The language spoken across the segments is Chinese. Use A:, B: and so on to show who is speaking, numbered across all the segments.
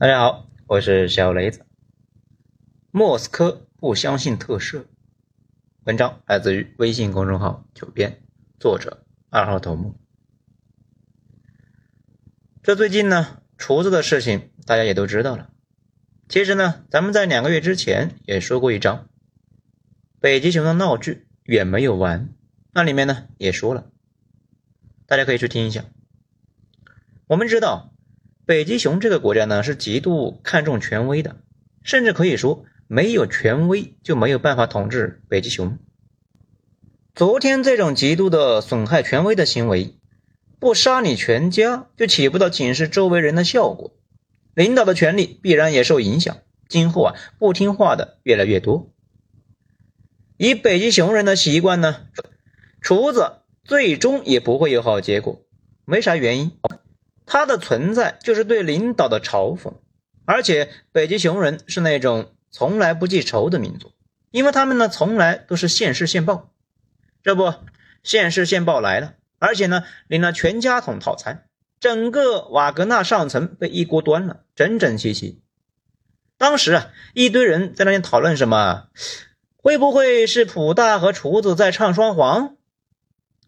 A: 大家好，我是小雷子。莫斯科不相信特赦。文章来自于微信公众号“九编”，作者二号头目。这最近呢，厨子的事情大家也都知道了。其实呢，咱们在两个月之前也说过一章，北极熊的闹剧远没有完。那里面呢也说了，大家可以去听一下。我们知道。北极熊这个国家呢，是极度看重权威的，甚至可以说，没有权威就没有办法统治北极熊。昨天这种极度的损害权威的行为，不杀你全家就起不到警示周围人的效果，领导的权力必然也受影响。今后啊，不听话的越来越多。以北极熊人的习惯呢，厨子最终也不会有好结果，没啥原因。他的存在就是对领导的嘲讽，而且北极熊人是那种从来不记仇的民族，因为他们呢从来都是现世现报。这不，现世现报来了，而且呢领了全家桶套餐，整个瓦格纳上层被一锅端了，整整齐齐。当时啊，一堆人在那里讨论什么，会不会是普大和厨子在唱双簧？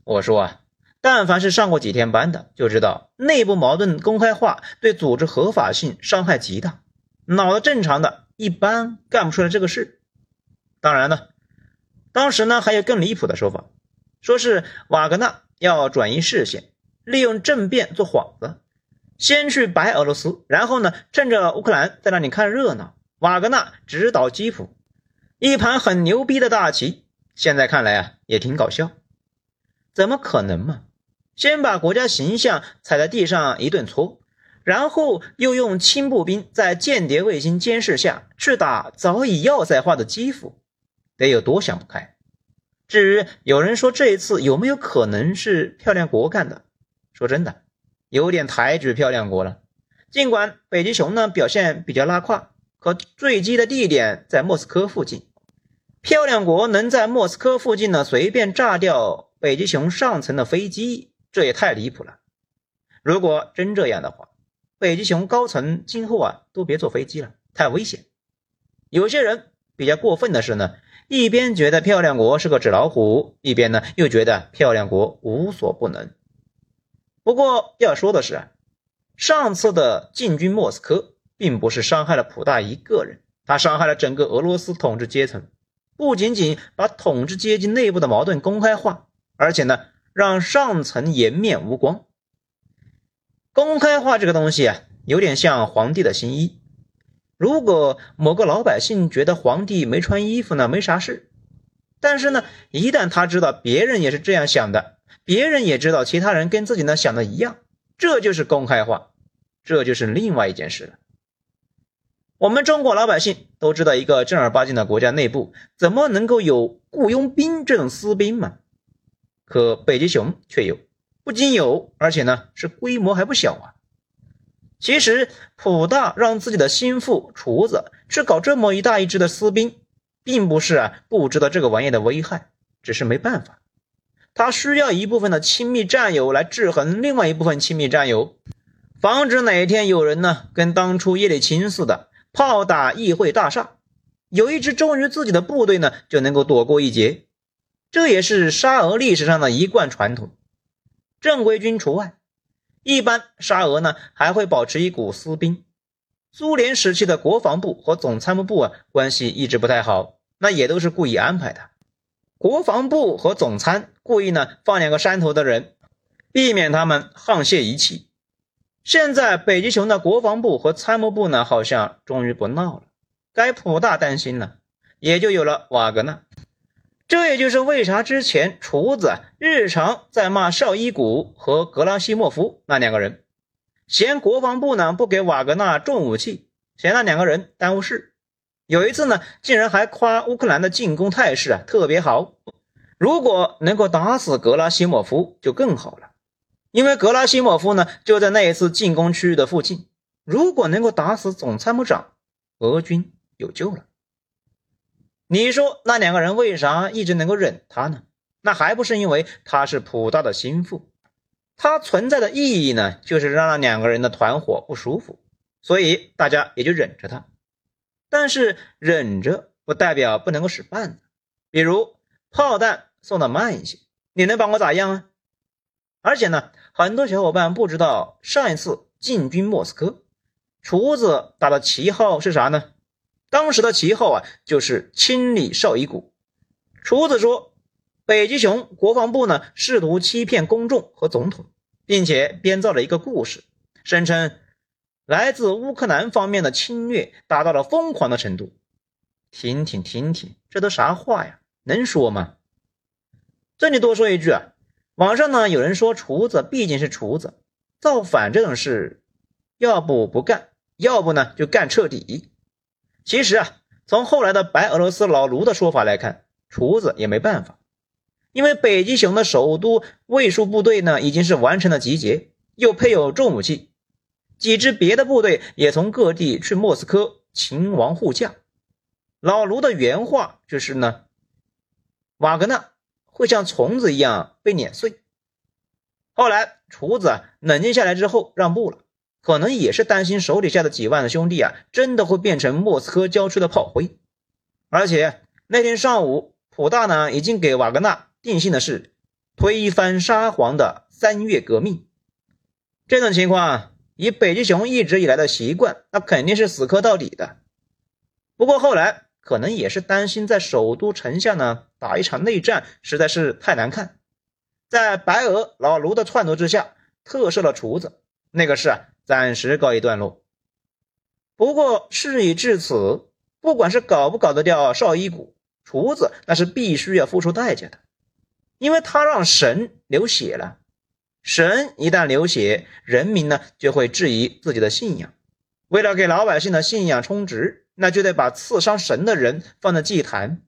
A: 我说啊。但凡是上过几天班的，就知道内部矛盾公开化对组织合法性伤害极大。脑子正常的一般干不出来这个事。当然了，当时呢还有更离谱的说法，说是瓦格纳要转移视线，利用政变做幌子，先去白俄罗斯，然后呢趁着乌克兰在那里看热闹，瓦格纳直捣基辅，一盘很牛逼的大棋。现在看来啊也挺搞笑，怎么可能嘛？先把国家形象踩在地上一顿搓，然后又用轻步兵在间谍卫星监视下去打早已要塞化的基辅，得有多想不开？至于有人说这一次有没有可能是漂亮国干的，说真的，有点抬举漂亮国了。尽管北极熊呢表现比较拉胯，可坠机的地点在莫斯科附近，漂亮国能在莫斯科附近呢随便炸掉北极熊上层的飞机？这也太离谱了！如果真这样的话，北极熊高层今后啊都别坐飞机了，太危险。有些人比较过分的是呢，一边觉得漂亮国是个纸老虎，一边呢又觉得漂亮国无所不能。不过要说的是啊，上次的进军莫斯科，并不是伤害了普大一个人，他伤害了整个俄罗斯统治阶层，不仅仅把统治阶级内部的矛盾公开化，而且呢。让上层颜面无光。公开化这个东西啊，有点像皇帝的新衣。如果某个老百姓觉得皇帝没穿衣服呢，没啥事。但是呢，一旦他知道别人也是这样想的，别人也知道其他人跟自己呢想的一样，这就是公开化，这就是另外一件事了。我们中国老百姓都知道，一个正儿八经的国家内部怎么能够有雇佣兵这种私兵嘛？可北极熊却有，不仅有，而且呢是规模还不小啊。其实普大让自己的心腹厨子去搞这么一大一支的私兵，并不是啊不知道这个玩意的危害，只是没办法。他需要一部分的亲密战友来制衡另外一部分亲密战友，防止哪天有人呢跟当初叶利钦似的炮打议会大厦，有一支忠于自己的部队呢就能够躲过一劫。这也是沙俄历史上的一贯传统，正规军除外。一般沙俄呢还会保持一股私兵。苏联时期的国防部和总参谋部啊关系一直不太好，那也都是故意安排的。国防部和总参故意呢放两个山头的人，避免他们沆瀣一气。现在北极熊的国防部和参谋部呢好像终于不闹了，该普大担心了，也就有了瓦格纳。这也就是为啥之前厨子日常在骂绍伊古和格拉西莫夫那两个人，嫌国防部呢不给瓦格纳重武器，嫌那两个人耽误事。有一次呢，竟然还夸乌克兰的进攻态势啊特别好，如果能够打死格拉西莫夫就更好了，因为格拉西莫夫呢就在那一次进攻区域的附近。如果能够打死总参谋长，俄军有救了。你说那两个人为啥一直能够忍他呢？那还不是因为他是普大的心腹，他存在的意义呢，就是让那两个人的团伙不舒服。所以大家也就忍着他。但是忍着不代表不能够使绊子，比如炮弹送的慢一些，你能把我咋样啊？而且呢，很多小伙伴不知道上一次进军莫斯科，厨子打的旗号是啥呢？当时的旗号啊，就是清理绍伊古。厨子说，北极熊国防部呢试图欺骗公众和总统，并且编造了一个故事，声称。来自乌克兰方面的侵略达到了疯狂的程度。听听听听，这都啥话呀？能说吗？这里多说一句啊，网上呢有人说厨子毕竟是厨子，造反这种事，要不不干，要不呢就干彻底。其实啊，从后来的白俄罗斯老卢的说法来看，厨子也没办法，因为北极熊的首都卫戍部队呢已经是完成了集结，又配有重武器。几支别的部队也从各地去莫斯科勤王护驾。老卢的原话就是呢：“瓦格纳会像虫子一样被碾碎。”后来厨子冷静下来之后让步了，可能也是担心手底下的几万的兄弟啊，真的会变成莫斯科郊区的炮灰。而且那天上午，普大呢已经给瓦格纳定性的是推翻沙皇的三月革命。这种情况。以北极熊一直以来的习惯，那肯定是死磕到底的。不过后来可能也是担心在首都城下呢打一场内战实在是太难看，在白俄老卢的撺掇之下，特赦了厨子，那个事啊暂时告一段落。不过事已至此，不管是搞不搞得掉少伊古，厨子那是必须要付出代价的，因为他让神流血了。神一旦流血，人民呢就会质疑自己的信仰。为了给老百姓的信仰充值，那就得把刺伤神的人放在祭坛。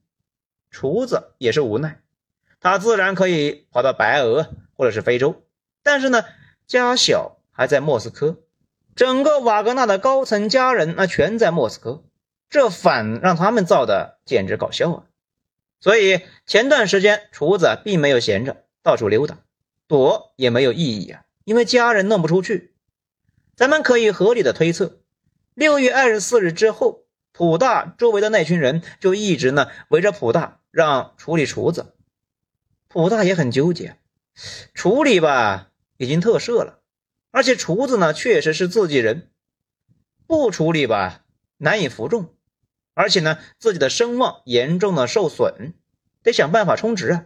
A: 厨子也是无奈，他自然可以跑到白俄或者是非洲，但是呢，家小还在莫斯科，整个瓦格纳的高层家人那全在莫斯科，这反让他们造的简直搞笑啊！所以前段时间厨子并没有闲着，到处溜达。躲也没有意义啊，因为家人弄不出去。咱们可以合理的推测，六月二十四日之后，普大周围的那群人就一直呢围着普大，让处理厨子。普大也很纠结，处理吧已经特赦了，而且厨子呢确实是自己人，不处理吧难以服众，而且呢自己的声望严重的受损，得想办法充值啊。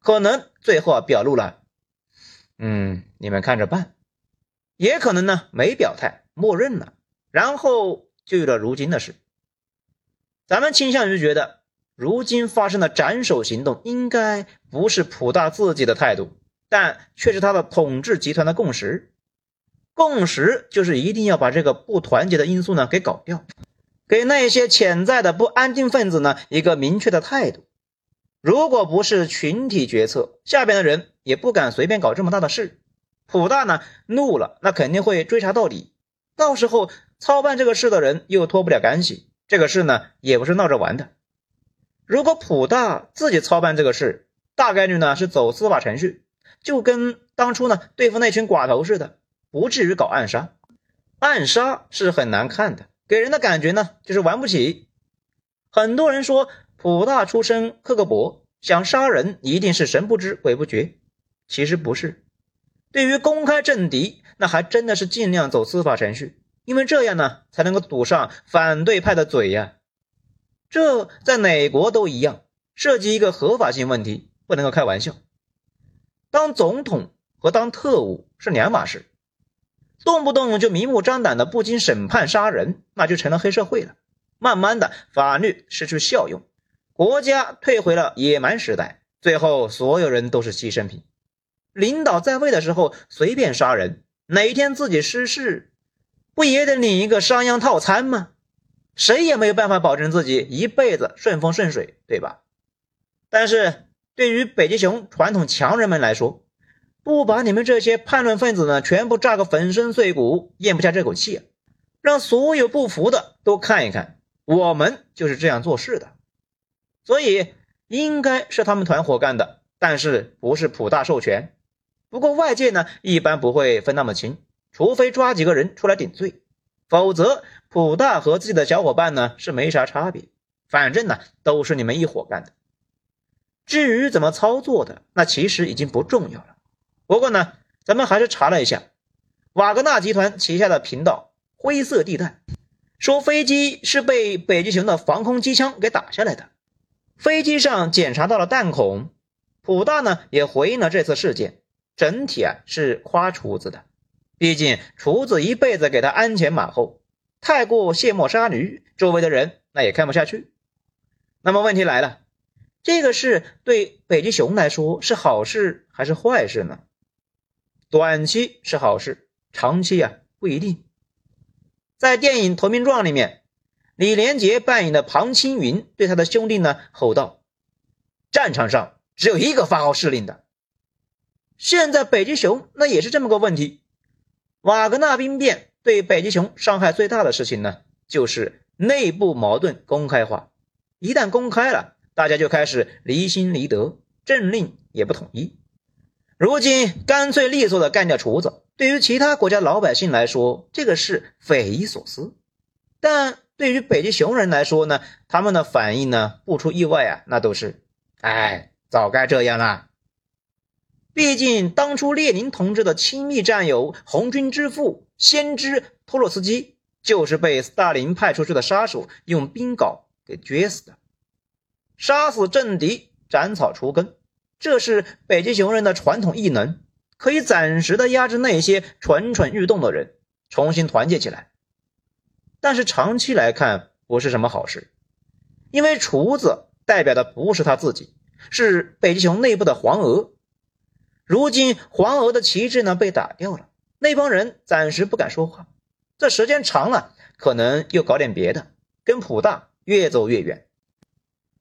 A: 可能最后啊表露了，嗯，你们看着办，也可能呢没表态，默认了，然后就有了如今的事。咱们倾向于觉得，如今发生的斩首行动应该不是普大自己的态度，但却是他的统治集团的共识。共识就是一定要把这个不团结的因素呢给搞掉，给那些潜在的不安定分子呢一个明确的态度。如果不是群体决策，下边的人也不敢随便搞这么大的事。普大呢怒了，那肯定会追查到底。到时候操办这个事的人又脱不了干系，这个事呢也不是闹着玩的。如果普大自己操办这个事，大概率呢是走司法程序，就跟当初呢对付那群寡头似的，不至于搞暗杀。暗杀是很难看的，给人的感觉呢就是玩不起。很多人说。普大出身刻个薄，想杀人一定是神不知鬼不觉。其实不是，对于公开政敌，那还真的是尽量走司法程序，因为这样呢才能够堵上反对派的嘴呀。这在哪国都一样，涉及一个合法性问题，不能够开玩笑。当总统和当特务是两码事，动不动就明目张胆的不经审判杀人，那就成了黑社会了。慢慢的，法律失去效用。国家退回了野蛮时代，最后所有人都是牺牲品。领导在位的时候随便杀人，哪天自己失势，不也得领一个商鞅套餐吗？谁也没有办法保证自己一辈子顺风顺水，对吧？但是对于北极熊传统强人们来说，不把你们这些叛乱分子呢全部炸个粉身碎骨，咽不下这口气，让所有不服的都看一看，我们就是这样做事的。所以应该是他们团伙干的，但是不是普大授权。不过外界呢一般不会分那么清，除非抓几个人出来顶罪，否则普大和自己的小伙伴呢是没啥差别，反正呢都是你们一伙干的。至于怎么操作的，那其实已经不重要了。不过呢，咱们还是查了一下瓦格纳集团旗下的频道“灰色地带”，说飞机是被北极熊的防空机枪给打下来的，飞机上检查到了弹孔。普大呢也回应了这次事件，整体啊是夸厨子的，毕竟厨子一辈子给他鞍前马后，太过卸磨杀驴，周围的人那也看不下去。那么问题来了。这个事对北极熊来说是好事还是坏事呢？短期是好事，长期啊不一定。在电影《投名状》里面，李连杰扮演的庞青云对他的兄弟呢吼道：“战场上只有一个发号施令的。”现在北极熊那也是这么个问题。瓦格纳兵变对北极熊伤害最大的事情呢，就是内部矛盾公开化，一旦公开了。大家就开始离心离德，政令也不统一。如今干脆利索的干掉厨子，对于其他国家老百姓来说，这个是匪夷所思；但对于北极熊人来说呢，他们的反应呢，不出意外啊，那都是，哎，早该这样啦。毕竟当初列宁同志的亲密战友、红军之父、先知托洛斯基，就是被斯大林派出去的杀手用冰镐给撅死的。杀死政敌，斩草除根，这是北极熊人的传统异能，可以暂时的压制那些蠢蠢欲动的人，重新团结起来。但是长期来看，不是什么好事，因为厨子代表的不是他自己，是北极熊内部的黄鹅。如今黄鹅的旗帜呢被打掉了，那帮人暂时不敢说话，这时间长了，可能又搞点别的，跟普大越走越远。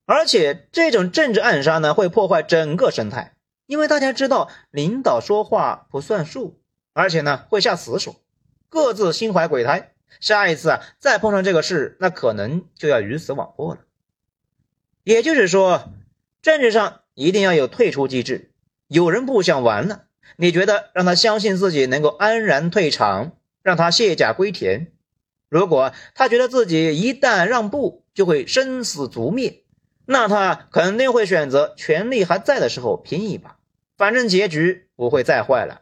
A: 而且这种政治暗杀呢，会破坏整个生态，因为大家知道领导说话不算数，而且呢会下死手，各自心怀鬼胎，下一次啊再碰上这个事，那可能就要鱼死网破了。也就是说，政治上一定要有退出机制，有人不想玩了，你觉得让他相信自己能够安然退场，让他卸甲归田，如果他觉得自己一旦让步就会生死族灭。那他肯定会选择权力还在的时候拼一把，反正结局不会再坏了。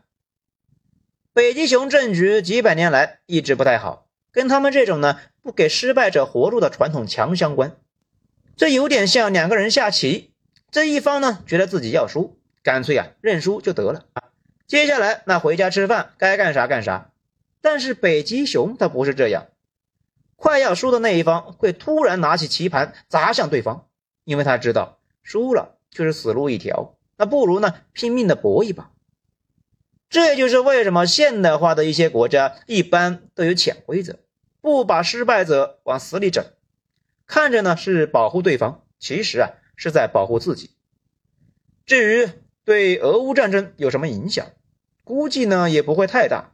A: 北极熊政局几百年来一直不太好，跟他们这种呢不给失败者活路的传统强相关。这有点像两个人下棋，这一方呢觉得自己要输，干脆啊认输就得了。接下来那回家吃饭，该干啥干啥。但是北极熊它不是这样，快要输的那一方会突然拿起棋盘砸向对方。因为他知道输了就是死路一条，那不如呢拼命的搏一把。这也就是为什么现代化的一些国家一般都有潜规则，不把失败者往死里整，看着呢是保护对方，其实啊是在保护自己。至于对俄乌战争有什么影响，估计呢也不会太大，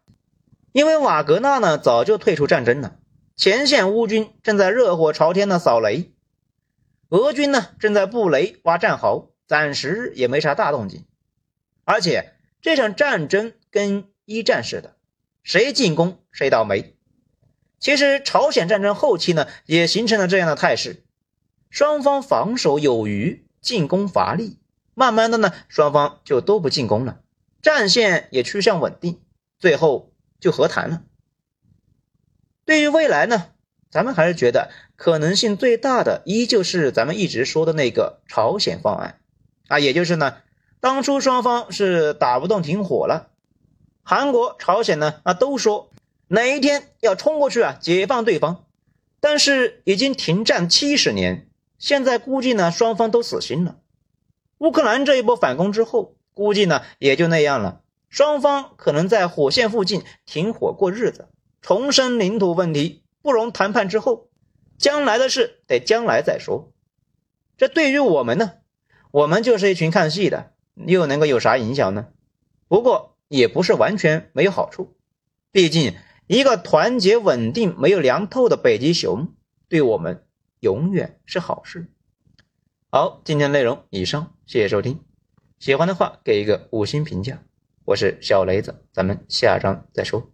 A: 因为瓦格纳呢早就退出战争了，前线乌军正在热火朝天的扫雷。俄军呢正在布雷挖战壕，暂时也没啥大动静。而且这场战争跟一战似的，谁进攻谁倒霉。其实朝鲜战争后期呢也形成了这样的态势，双方防守有余，进攻乏力，慢慢的呢双方就都不进攻了，战线也趋向稳定，最后就和谈了。对于未来呢？咱们还是觉得可能性最大的，依旧是咱们一直说的那个朝鲜方案啊，也就是呢，当初双方是打不动停火了，韩国、朝鲜呢啊都说哪一天要冲过去啊解放对方，但是已经停战七十年，现在估计呢双方都死心了。乌克兰这一波反攻之后，估计呢也就那样了，双方可能在火线附近停火过日子，重申领土问题。不容谈判之后，将来的事得将来再说。这对于我们呢，我们就是一群看戏的，又能够有啥影响呢？不过也不是完全没有好处，毕竟一个团结稳定、没有凉透的北极熊，对我们永远是好事。好，今天内容以上，谢谢收听。喜欢的话给一个五星评价。我是小雷子，咱们下章再说。